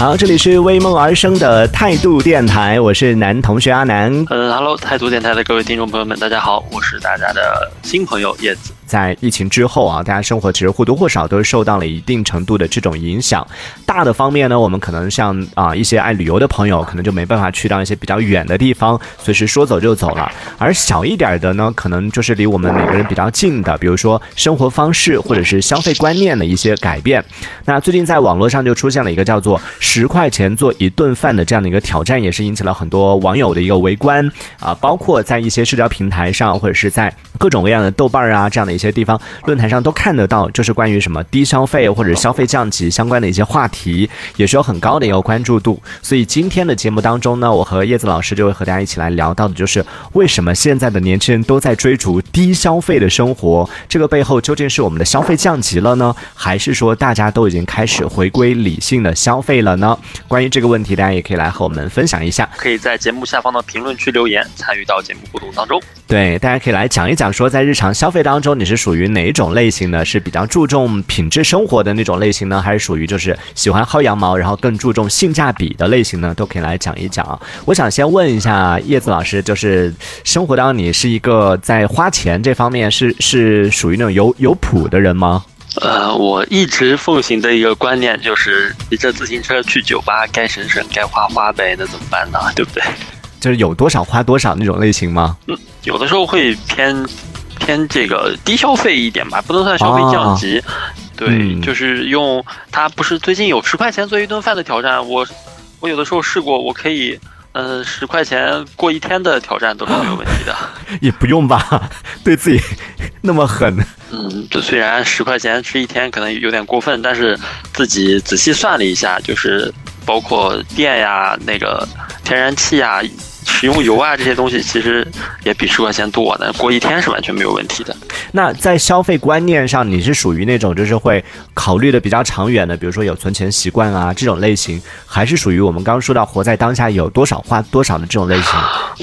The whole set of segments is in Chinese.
好，这里是为梦而生的态度电台，我是男同学阿南。嗯哈喽，态度电台的各位听众朋友们，大家好，我是大家的新朋友叶子。在疫情之后啊，大家生活其实或多或少都是受到了一定程度的这种影响。大的方面呢，我们可能像啊一些爱旅游的朋友，可能就没办法去到一些比较远的地方，随时说走就走了。而小一点的呢，可能就是离我们每个人比较近的，比如说生活方式或者是消费观念的一些改变。那最近在网络上就出现了一个叫做“十块钱做一顿饭”的这样的一个挑战，也是引起了很多网友的一个围观啊。包括在一些社交平台上，或者是在各种各样的豆瓣啊这样的些地方论坛上都看得到，就是关于什么低消费或者消费降级相关的一些话题，也是有很高的一个关注度。所以今天的节目当中呢，我和叶子老师就会和大家一起来聊到的，就是为什么现在的年轻人都在追逐低消费的生活？这个背后究竟是我们的消费降级了呢，还是说大家都已经开始回归理性的消费了呢？关于这个问题，大家也可以来和我们分享一下，可以在节目下方的评论区留言，参与到节目互动当中。对，大家可以来讲一讲，说在日常消费当中，你是属于哪一种类型呢？是比较注重品质生活的那种类型呢，还是属于就是喜欢薅羊毛，然后更注重性价比的类型呢？都可以来讲一讲啊。我想先问一下叶子老师，就是生活当中你是一个在花钱这方面是是属于那种有有谱的人吗？呃，我一直奉行的一个观念就是骑着自行车去酒吧，该省省，该花花呗，那怎么办呢？对不对？就是有多少花多少那种类型吗？嗯，有的时候会偏偏这个低消费一点吧，不能算消费降级。对，就是用它不是最近有十块钱做一顿饭的挑战，我我有的时候试过，我可以呃十块钱过一天的挑战都是没有问题的。也不用吧，对自己那么狠。嗯，这虽然十块钱吃一天可能有点过分，但是自己仔细算了一下，就是包括电呀、那个天然气呀。食用油啊，这些东西其实也比十块钱多的，过一天是完全没有问题的。那在消费观念上，你是属于那种就是会考虑的比较长远的，比如说有存钱习惯啊这种类型，还是属于我们刚刚说到活在当下有多少花多少的这种类型？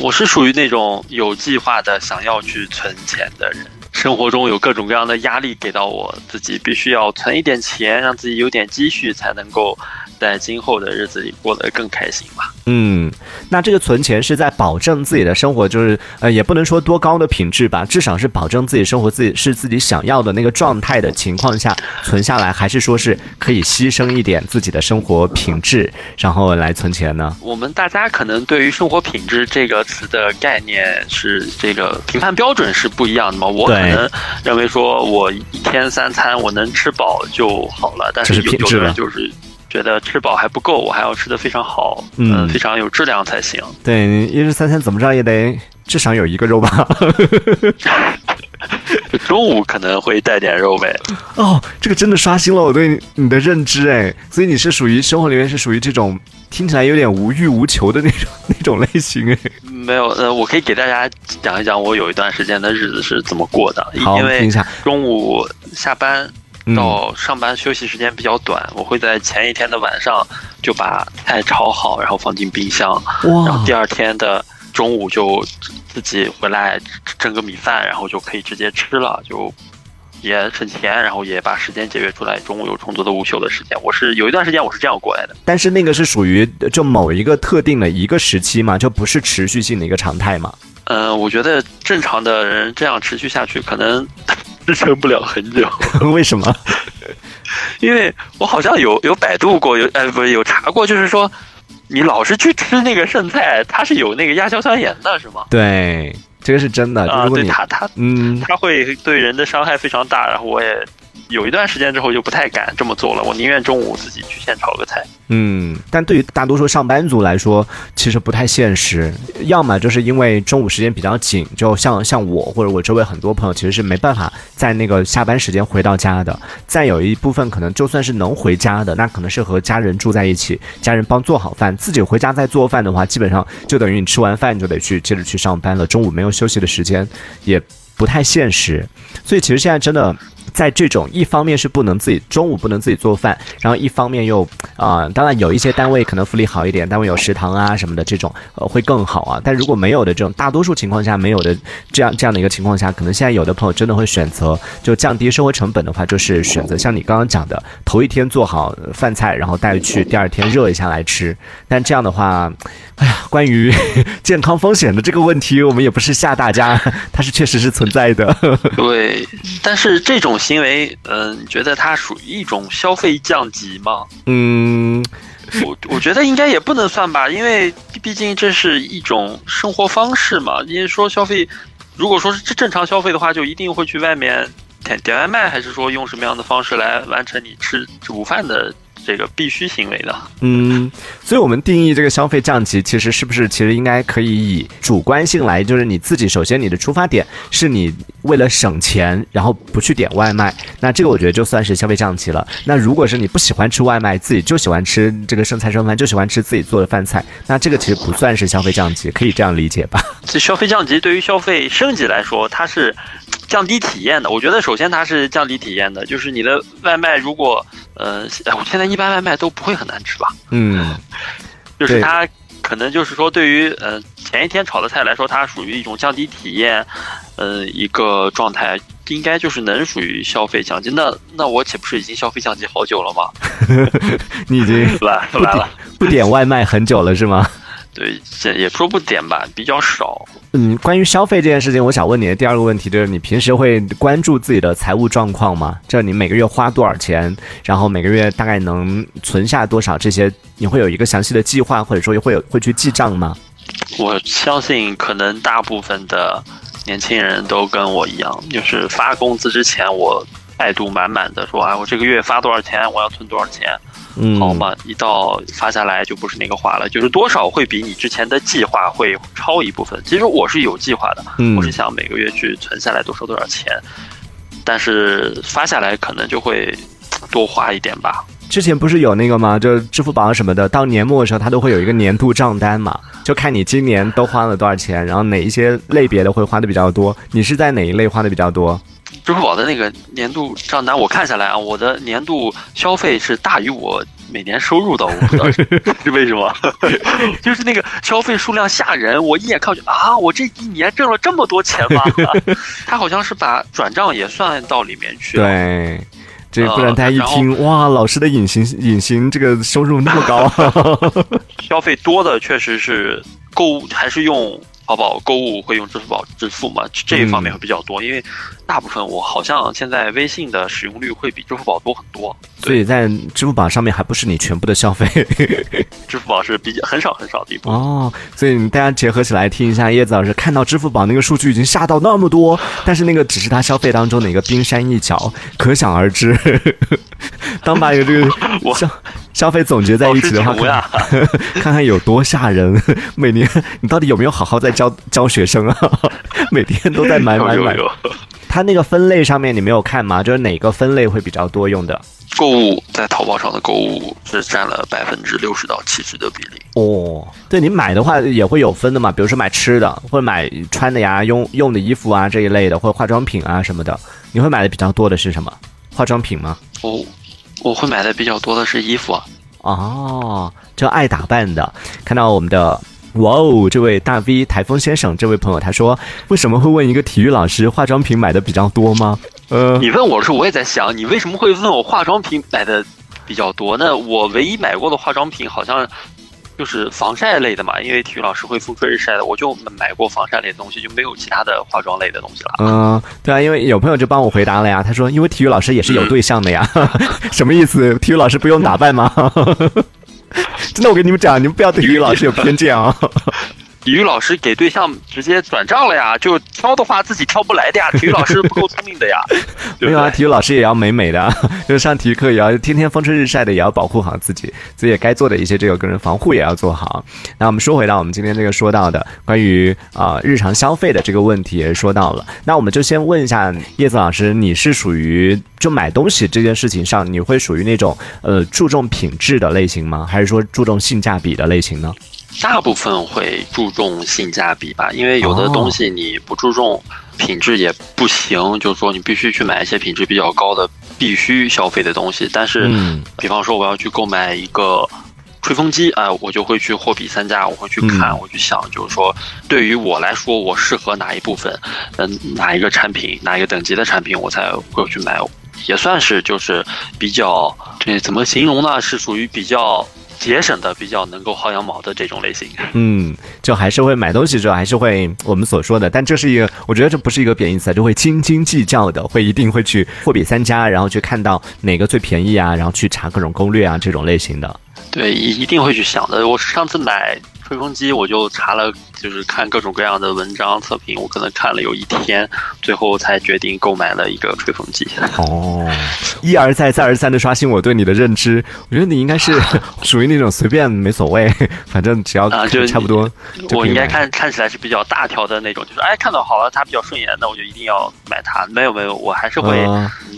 我是属于那种有计划的想要去存钱的人。生活中有各种各样的压力给到我自己，必须要存一点钱，让自己有点积蓄，才能够在今后的日子里过得更开心吧。嗯，那这个存钱是在保证自己的生活，就是呃，也不能说多高的品质吧，至少是保证自己生活自己是自己想要的那个状态的情况下存下来，还是说是可以牺牲一点自己的生活品质，然后来存钱呢？我们大家可能对于生活品质这个词的概念是这个评判标准是不一样的嘛？我可能认为说我一天三餐我能吃饱就好了，但是有有的人就是觉得吃饱还不够，我还要吃的非常好，嗯，非常有质量才行。对，一日三餐怎么着也得至少有一个肉吧。中午可能会带点肉呗。哦，这个真的刷新了我对你的认知哎，所以你是属于生活里面是属于这种听起来有点无欲无求的那种 那种类型哎。没有，呃，我可以给大家讲一讲我有一段时间的日子是怎么过的。好，因为听一下。中午下班到上班休息时间比较短，我会在前一天的晚上就把菜炒好，然后放进冰箱，然后第二天的中午就。自己回来蒸个米饭，然后就可以直接吃了，就也省钱，然后也把时间节约出来，中午有充足的午休的时间。我是有一段时间我是这样过来的，但是那个是属于就某一个特定的一个时期嘛，就不是持续性的一个常态嘛。嗯，我觉得正常的人这样持续下去，可能支撑不了很久。为什么？因为我好像有有百度过，有呃不是有查过，就是说。你老是去吃那个剩菜，它是有那个亚硝酸盐的，是吗？对，这个是真的。啊，对它它嗯，它会对人的伤害非常大。然后我也有一段时间之后就不太敢这么做了，我宁愿中午自己去现炒个菜。嗯，但对于大多数上班族来说，其实不太现实。要么就是因为中午时间比较紧，就像像我或者我周围很多朋友，其实是没办法在那个下班时间回到家的。再有一部分可能就算是能回家的，那可能是和家人住在一起，家人帮做好饭，自己回家再做饭的话，基本上就等于你吃完饭就得去接着去上班了。中午没有休息的时间，也不太现实。所以其实现在真的。在这种一方面是不能自己中午不能自己做饭，然后一方面又啊，当然有一些单位可能福利好一点，单位有食堂啊什么的这种呃会更好啊。但如果没有的这种，大多数情况下没有的这样这样的一个情况下，可能现在有的朋友真的会选择就降低生活成本的话，就是选择像你刚刚讲的，头一天做好饭菜，然后带去第二天热一下来吃。但这样的话，哎呀，关于 健康风险的这个问题，我们也不是吓大家，它是确实是存在的。对，但是这种行为，嗯，觉得它属于一种消费降级吗？嗯，我我觉得应该也不能算吧，因为毕竟这是一种生活方式嘛。因为说消费，如果说是正常消费的话，就一定会去外面点点外卖，还是说用什么样的方式来完成你吃午饭的？这个必须行为的，嗯，所以我们定义这个消费降级，其实是不是其实应该可以以主观性来，就是你自己首先你的出发点是你为了省钱，然后不去点外卖，那这个我觉得就算是消费降级了。那如果是你不喜欢吃外卖，自己就喜欢吃这个剩菜剩饭，就喜欢吃自己做的饭菜，那这个其实不算是消费降级，可以这样理解吧？这消费降级对于消费升级来说，它是。降低体验的，我觉得首先它是降低体验的，就是你的外卖如果，呃，我现在一般外卖都不会很难吃吧？嗯，就是它可能就是说对于呃前一天炒的菜来说，它属于一种降低体验，呃一个状态，应该就是能属于消费降级。那那我岂不是已经消费降级好久了吗？你已经 来来了，不点外卖很久了是吗？对，也说不点吧，比较少。嗯，关于消费这件事情，我想问你的第二个问题就是，你平时会关注自己的财务状况吗？就是你每个月花多少钱，然后每个月大概能存下多少，这些你会有一个详细的计划，或者说会有会去记账吗？我相信，可能大部分的年轻人都跟我一样，就是发工资之前，我态度满满的说，啊，我这个月发多少钱，我要存多少钱。好嘛，一到发下来就不是那个话了，就是多少会比你之前的计划会超一部分。其实我是有计划的，我是想每个月去存下来多少多少钱，但是发下来可能就会多花一点吧。之前不是有那个吗？就支付宝什么的，到年末的时候它都会有一个年度账单嘛，就看你今年都花了多少钱，然后哪一些类别的会花的比较多。你是在哪一类花的比较多？支付宝的那个年度账单，我看下来啊，我的年度消费是大于我每年收入的，我不知道是 为什么，就是那个消费数量吓人，我一眼看去啊，我这一年挣了这么多钱吗？他好像是把转账也算到里面去了。对，这不然大家一听哇，老师的隐形隐形这个收入那么高，消费多的确实是购物还是用。淘宝购物会用支付宝支付吗？这一方面会比较多，因为大部分我好像现在微信的使用率会比支付宝多很多。所以在支付宝上面还不是你全部的消费，支付宝是比较很少很少的一部分。哦，所以大家结合起来听一下，叶子老师看到支付宝那个数据已经吓到那么多，但是那个只是他消费当中的一个冰山一角，可想而知。当把有这个 消消费总结在一起的话，看看有多吓人。每年你到底有没有好好在教教学生啊？每天都在买买买。他那个分类上面你没有看吗？就是哪个分类会比较多用的？购物在淘宝上的购物是占了百分之六十到七十的比例。哦，对你买的话也会有分的嘛？比如说买吃的，或者买穿的呀、用用的衣服啊这一类的，或者化妆品啊什么的，你会买的比较多的是什么？化妆品吗？哦。我会买的比较多的是衣服啊，哦，就爱打扮的。看到我们的哇哦，这位大 V 台风先生这位朋友，他说为什么会问一个体育老师化妆品买的比较多吗？呃，你问我的时候，我也在想，你为什么会问我化妆品买的比较多？那我唯一买过的化妆品好像。就是防晒类的嘛，因为体育老师会风吹日晒的，我就买过防晒类的东西，就没有其他的化妆类的东西了。嗯，对啊，因为有朋友就帮我回答了呀，他说因为体育老师也是有对象的呀，什么意思？体育老师不用打扮吗？真的，我跟你们讲，你们不要对体育老师有偏见啊。体育老师给对象直接转账了呀，就挑的话自己挑不来的呀。体育老师不够聪明的呀。没有啊，体育老师也要美美的，就是上体育课也要天天风吹日晒的，也要保护好自己，自己该做的一些这个个人防护也要做好。那我们说回到我们今天这个说到的关于啊日常消费的这个问题，也说到了。那我们就先问一下叶子老师，你是属于就买东西这件事情上，你会属于那种呃注重品质的类型吗？还是说注重性价比的类型呢？大部分会注重性价比吧，因为有的东西你不注重品质也不行，就是说你必须去买一些品质比较高的必须消费的东西。但是，比方说我要去购买一个吹风机啊，我就会去货比三家，我会去看，我去想，就是说对于我来说，我适合哪一部分，嗯，哪一个产品，哪一个等级的产品，我才会去买。也算是就是比较这怎么形容呢？是属于比较。节省的比较能够薅羊毛的这种类型，嗯，就还是会买东西之后还是会我们所说的，但这是一个，我觉得这不是一个贬义词，就会斤斤计较的，会一定会去货比三家，然后去看到哪个最便宜啊，然后去查各种攻略啊这种类型的。对，一一定会去想的。我上次买。吹风机，我就查了，就是看各种各样的文章测评，我可能看了有一天，最后才决定购买了一个吹风机。哦，一而再，再而三的刷新我对你的认知，我觉得你应该是 属于那种随便没所谓，反正只要啊，就差不多。我应该看看起来是比较大条的那种，就是哎，看到好了，它比较顺眼，那我就一定要买它。没有没有，我还是会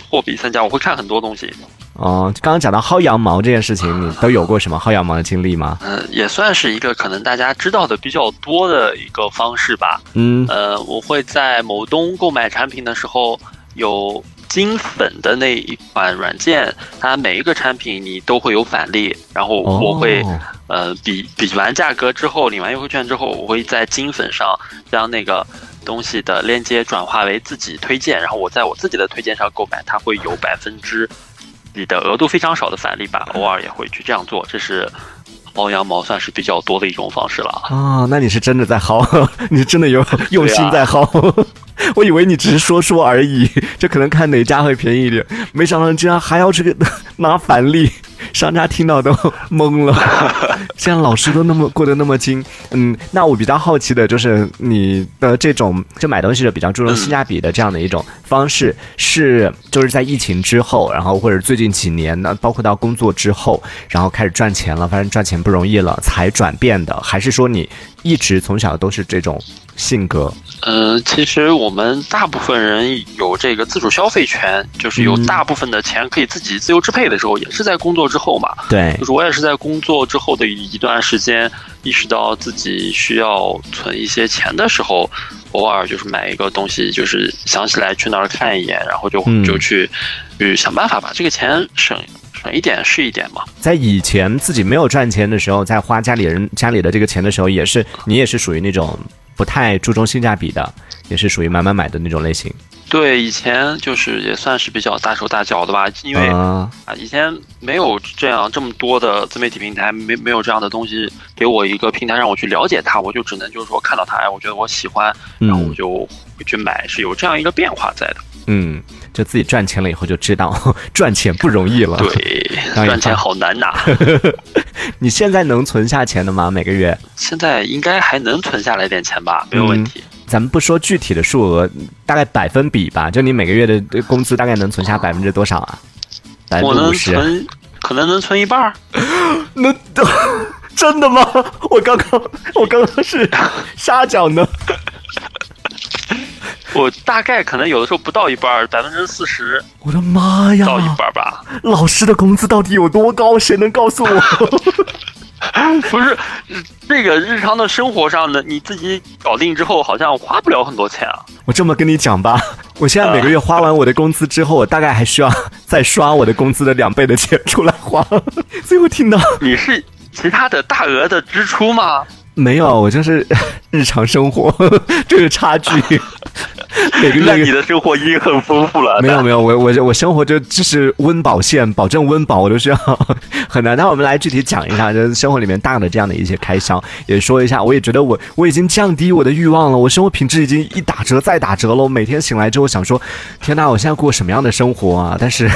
货比三家，我会看很多东西。哦，刚刚讲到薅羊毛这件事情，你都有过什么薅羊毛的经历吗？嗯，也算是一个可能大家知道的比较多的一个方式吧。嗯，呃，我会在某东购买产品的时候，有金粉的那一款软件，它每一个产品你都会有返利，然后我会呃比比完价格之后，领完优惠券之后，我会在金粉上将那个东西的链接转化为自己推荐，然后我在我自己的推荐上购买，它会有百分之。你的额度非常少的返利吧，偶尔也会去这样做，这是薅羊毛算是比较多的一种方式了啊。那你是真的在薅，你真的有用心在薅，我以为你只是说说而已，就可能看哪家会便宜一点，没想到你竟然还要这个 拿返利。商家听到都懵了，现在老师都那么过得那么精，嗯，那我比较好奇的就是你的这种就买东西的比较注重性价比的这样的一种方式，是就是在疫情之后，然后或者最近几年呢，包括到工作之后，然后开始赚钱了，发现赚钱不容易了才转变的，还是说你一直从小都是这种性格？嗯，其实我们大部分人有这个自主消费权，就是有大部分的钱可以自己自由支配的时候，也是在工作之后嘛。对，就是我也是在工作之后的一段时间，意识到自己需要存一些钱的时候，偶尔就是买一个东西，就是想起来去那儿看一眼，然后就就去去想办法把这个钱省省一点是一点嘛。在以前自己没有赚钱的时候，在花家里人家里的这个钱的时候，也是你也是属于那种。不太注重性价比的，也是属于买买买的那种类型。对，以前就是也算是比较大手大脚的吧，因为啊，以前没有这样这么多的自媒体平台，没没有这样的东西给我一个平台让我去了解它，我就只能就是说看到它，哎，我觉得我喜欢，然后我就会去买，是有这样一个变化在的。嗯，就自己赚钱了以后就知道 赚钱不容易了。对，赚钱好难呐。你现在能存下钱的吗？每个月？现在应该还能存下来点钱吧，没有问题。咱们不说具体的数额，大概百分比吧。就你每个月的工资大概能存下百分之多少啊？百分之五十？可能能存一半。那 真的吗？我刚刚我刚刚是瞎讲的。我大概可能有的时候不到一半，百分之四十。我的妈呀！到一半吧。老师的工资到底有多高？谁能告诉我？不是，这个日常的生活上的你自己搞定之后，好像花不了很多钱啊。我这么跟你讲吧，我现在每个月花完我的工资之后，我大概还需要再刷我的工资的两倍的钱出来花。所以我听到你是其他的大额的支出吗？没有，我就是日常生活 这个差距。每个月你的生活已经很丰富了。没有 没有，我我我生活就就是温饱线，保证温饱我都需要 很难。那我们来具体讲一下，就是生活里面大的这样的一些开销，也说一下。我也觉得我我已经降低我的欲望了，我生活品质已经一打折再打折了。我每天醒来之后想说，天哪，我现在过什么样的生活啊？但是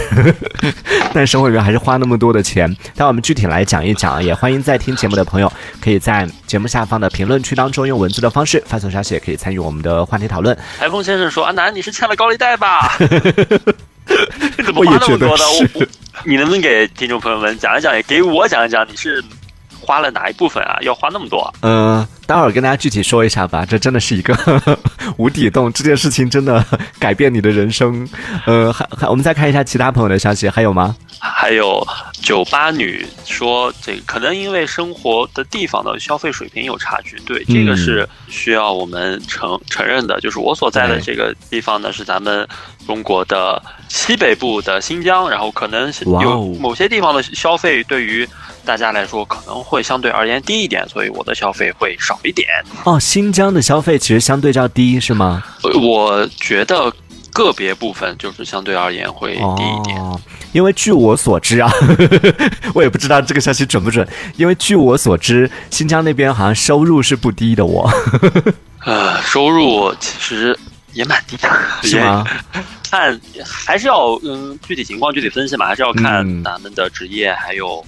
但生活里面还是花那么多的钱。那我们具体来讲一讲，也欢迎在听节目的朋友可以在节目下方的评论区当中用文字的方式发送消息，也可以参与我们的话题讨论。台风先生说：“阿南，你是欠了高利贷吧？怎么花那么多的？你能不能给听众朋友们讲一讲，也给我讲一讲，你是花了哪一部分啊？要花那么多？”嗯，待会儿跟大家具体说一下吧。这真的是一个 无底洞，这件事情真的改变你的人生。呃，还还，我们再看一下其他朋友的消息，还有吗？还有酒吧女说，这可能因为生活的地方的消费水平有差距，对，这个是需要我们承承认的。就是我所在的这个地方呢，是咱们中国的西北部的新疆，然后可能有某些地方的消费对于大家来说可能会相对而言低一点，所以我的消费会少一点。哦，新疆的消费其实相对较低，是吗？我觉得。个别部分就是相对而言会低一点，因为据我所知啊，我也不知道这个消息准不准。因为据我所知，新疆那边好像收入是不低的。我，呃，收入其实也蛮低的，是吗？看还是要嗯具体情况具体分析嘛，还是要看咱们的职业还有。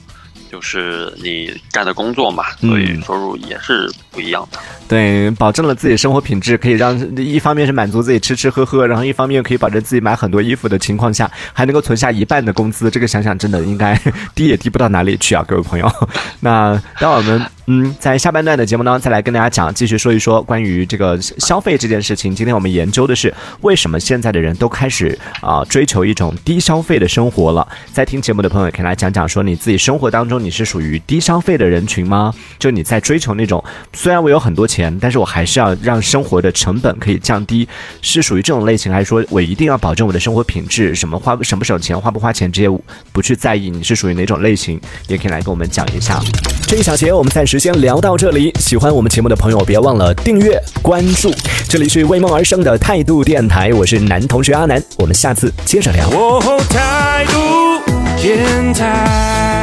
就是你干的工作嘛，所以收入也是不一样的。对，保证了自己生活品质，可以让一方面是满足自己吃吃喝喝，然后一方面可以保证自己买很多衣服的情况下，还能够存下一半的工资。这个想想真的应该 低也低不到哪里去啊，各位朋友。那当我们。嗯，在下半段的节目呢，再来跟大家讲，继续说一说关于这个消费这件事情。今天我们研究的是为什么现在的人都开始啊追求一种低消费的生活了。在听节目的朋友可以来讲讲，说你自己生活当中你是属于低消费的人群吗？就你在追求那种虽然我有很多钱，但是我还是要让生活的成本可以降低，是属于这种类型，还是说我一定要保证我的生活品质，什么花省不省钱，花不花钱这些不去在意？你是属于哪种类型？也可以来跟我们讲一下。这一小节我们暂时。先聊到这里，喜欢我们节目的朋友别忘了订阅关注。这里是为梦而生的态度电台，我是男同学阿南，我们下次接着聊。态度电台。